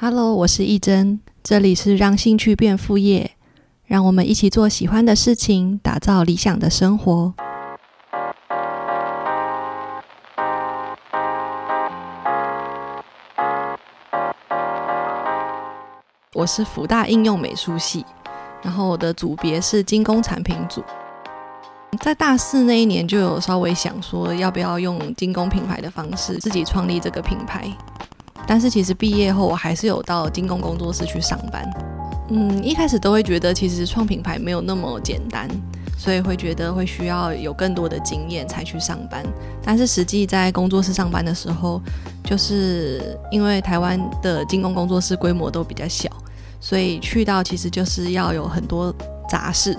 Hello，我是一真，这里是让兴趣变副业，让我们一起做喜欢的事情，打造理想的生活。我是福大应用美术系，然后我的组别是精工产品组。在大四那一年，就有稍微想说，要不要用精工品牌的方式自己创立这个品牌。但是其实毕业后，我还是有到精工工作室去上班。嗯，一开始都会觉得其实创品牌没有那么简单，所以会觉得会需要有更多的经验才去上班。但是实际在工作室上班的时候，就是因为台湾的精工工作室规模都比较小，所以去到其实就是要有很多杂事。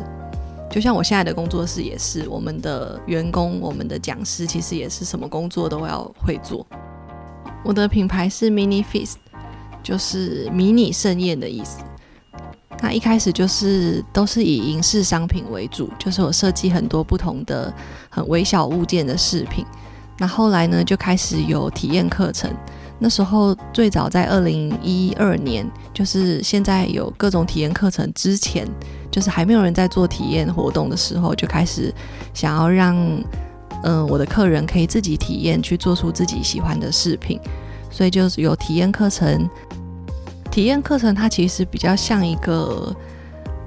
就像我现在的工作室也是，我们的员工、我们的讲师其实也是什么工作都要会做。我的品牌是 Mini Feast，就是迷你盛宴的意思。那一开始就是都是以银饰商品为主，就是我设计很多不同的很微小物件的饰品。那后来呢，就开始有体验课程。那时候最早在二零一二年，就是现在有各种体验课程之前，就是还没有人在做体验活动的时候，就开始想要让。嗯，我的客人可以自己体验去做出自己喜欢的饰品，所以就是有体验课程。体验课程它其实比较像一个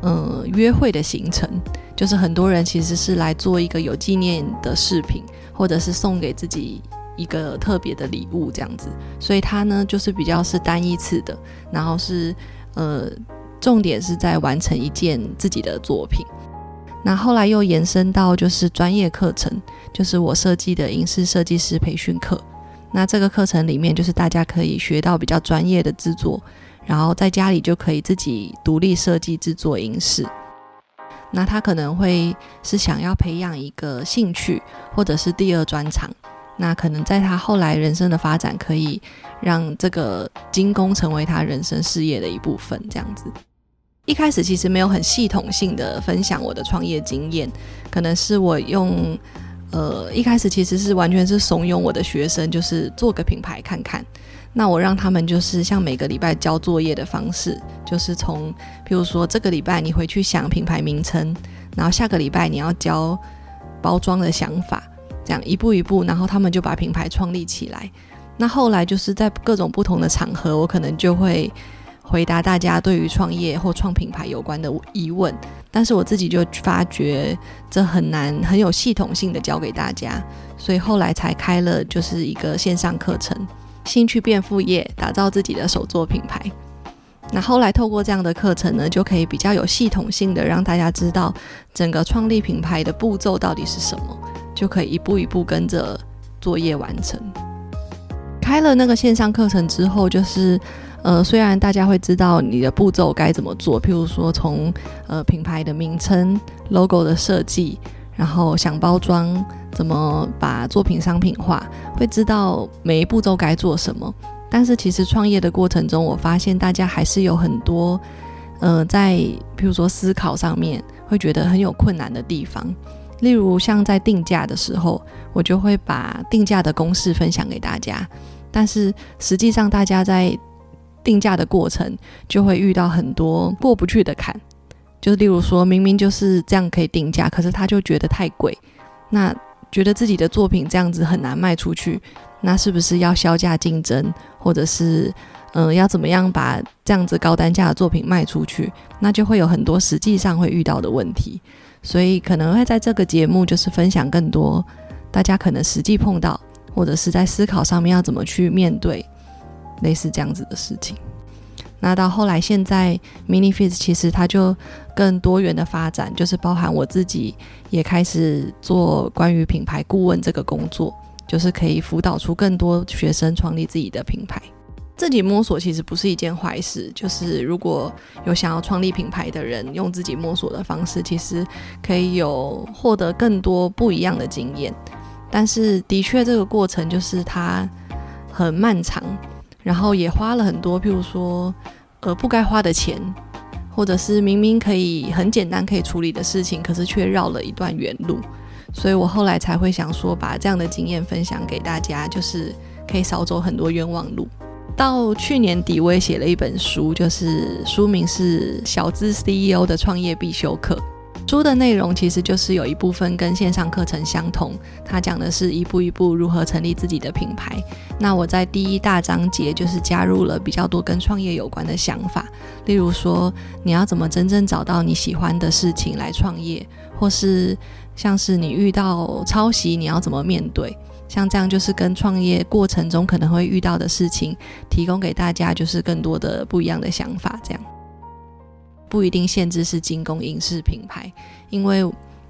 嗯约会的行程，就是很多人其实是来做一个有纪念的饰品，或者是送给自己一个特别的礼物这样子。所以它呢就是比较是单一次的，然后是呃重点是在完成一件自己的作品。那后来又延伸到就是专业课程，就是我设计的影视设计师培训课。那这个课程里面，就是大家可以学到比较专业的制作，然后在家里就可以自己独立设计制作影视。那他可能会是想要培养一个兴趣，或者是第二专长。那可能在他后来人生的发展，可以让这个精工成为他人生事业的一部分，这样子。一开始其实没有很系统性的分享我的创业经验，可能是我用，呃，一开始其实是完全是怂恿我的学生，就是做个品牌看看。那我让他们就是像每个礼拜交作业的方式，就是从，比如说这个礼拜你回去想品牌名称，然后下个礼拜你要教包装的想法，这样一步一步，然后他们就把品牌创立起来。那后来就是在各种不同的场合，我可能就会。回答大家对于创业或创品牌有关的疑问，但是我自己就发觉这很难很有系统性的教给大家，所以后来才开了就是一个线上课程，兴趣变副业，打造自己的手作品牌。那后来透过这样的课程呢，就可以比较有系统性的让大家知道整个创立品牌的步骤到底是什么，就可以一步一步跟着作业完成。开了那个线上课程之后，就是。呃，虽然大家会知道你的步骤该怎么做，譬如说从呃品牌的名称、logo 的设计，然后想包装，怎么把作品商品化，会知道每一步骤该做什么。但是其实创业的过程中，我发现大家还是有很多呃在譬如说思考上面会觉得很有困难的地方。例如像在定价的时候，我就会把定价的公式分享给大家，但是实际上大家在定价的过程就会遇到很多过不去的坎，就是例如说明明就是这样可以定价，可是他就觉得太贵，那觉得自己的作品这样子很难卖出去，那是不是要销价竞争，或者是嗯要怎么样把这样子高单价的作品卖出去？那就会有很多实际上会遇到的问题，所以可能会在这个节目就是分享更多大家可能实际碰到，或者是在思考上面要怎么去面对。类似这样子的事情，那到后来现在 mini fit 其实它就更多元的发展，就是包含我自己也开始做关于品牌顾问这个工作，就是可以辅导出更多学生创立自己的品牌。自己摸索其实不是一件坏事，就是如果有想要创立品牌的人，用自己摸索的方式，其实可以有获得更多不一样的经验。但是的确这个过程就是它很漫长。然后也花了很多，譬如说，呃，不该花的钱，或者是明明可以很简单可以处理的事情，可是却绕了一段远路。所以我后来才会想说，把这样的经验分享给大家，就是可以少走很多冤枉路。到去年底，我也写了一本书，就是书名是《小资 CEO 的创业必修课》。书的内容其实就是有一部分跟线上课程相同，它讲的是一步一步如何成立自己的品牌。那我在第一大章节就是加入了比较多跟创业有关的想法，例如说你要怎么真正找到你喜欢的事情来创业，或是像是你遇到抄袭你要怎么面对，像这样就是跟创业过程中可能会遇到的事情，提供给大家就是更多的不一样的想法，这样。不一定限制是精工影视品牌，因为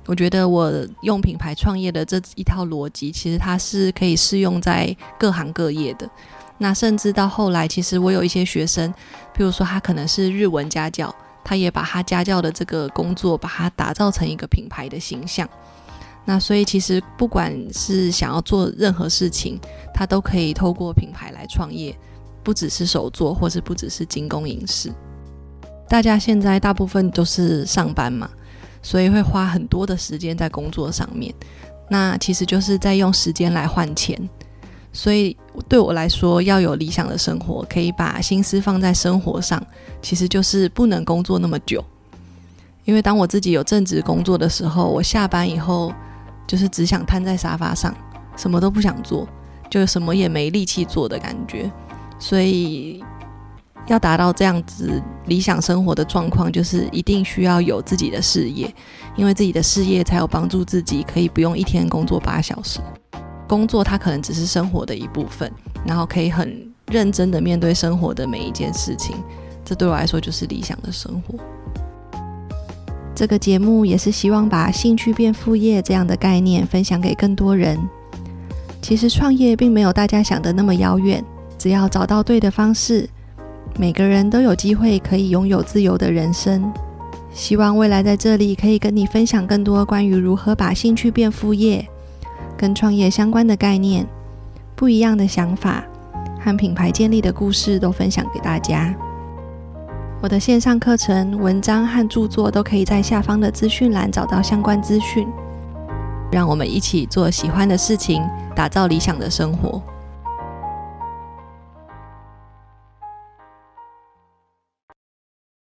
我觉得我用品牌创业的这一套逻辑，其实它是可以适用在各行各业的。那甚至到后来，其实我有一些学生，譬如说他可能是日文家教，他也把他家教的这个工作，把它打造成一个品牌的形象。那所以其实不管是想要做任何事情，他都可以透过品牌来创业，不只是手作，或是不只是精工影视。大家现在大部分都是上班嘛，所以会花很多的时间在工作上面。那其实就是在用时间来换钱。所以对我来说，要有理想的生活，可以把心思放在生活上，其实就是不能工作那么久。因为当我自己有正职工作的时候，我下班以后就是只想瘫在沙发上，什么都不想做，就什么也没力气做的感觉。所以。要达到这样子理想生活的状况，就是一定需要有自己的事业，因为自己的事业才有帮助自己可以不用一天工作八小时。工作它可能只是生活的一部分，然后可以很认真的面对生活的每一件事情，这对我来说就是理想的生活。这个节目也是希望把兴趣变副业这样的概念分享给更多人。其实创业并没有大家想的那么遥远，只要找到对的方式。每个人都有机会可以拥有自由的人生。希望未来在这里可以跟你分享更多关于如何把兴趣变副业、跟创业相关的概念、不一样的想法和品牌建立的故事，都分享给大家。我的线上课程、文章和著作都可以在下方的资讯栏找到相关资讯。让我们一起做喜欢的事情，打造理想的生活。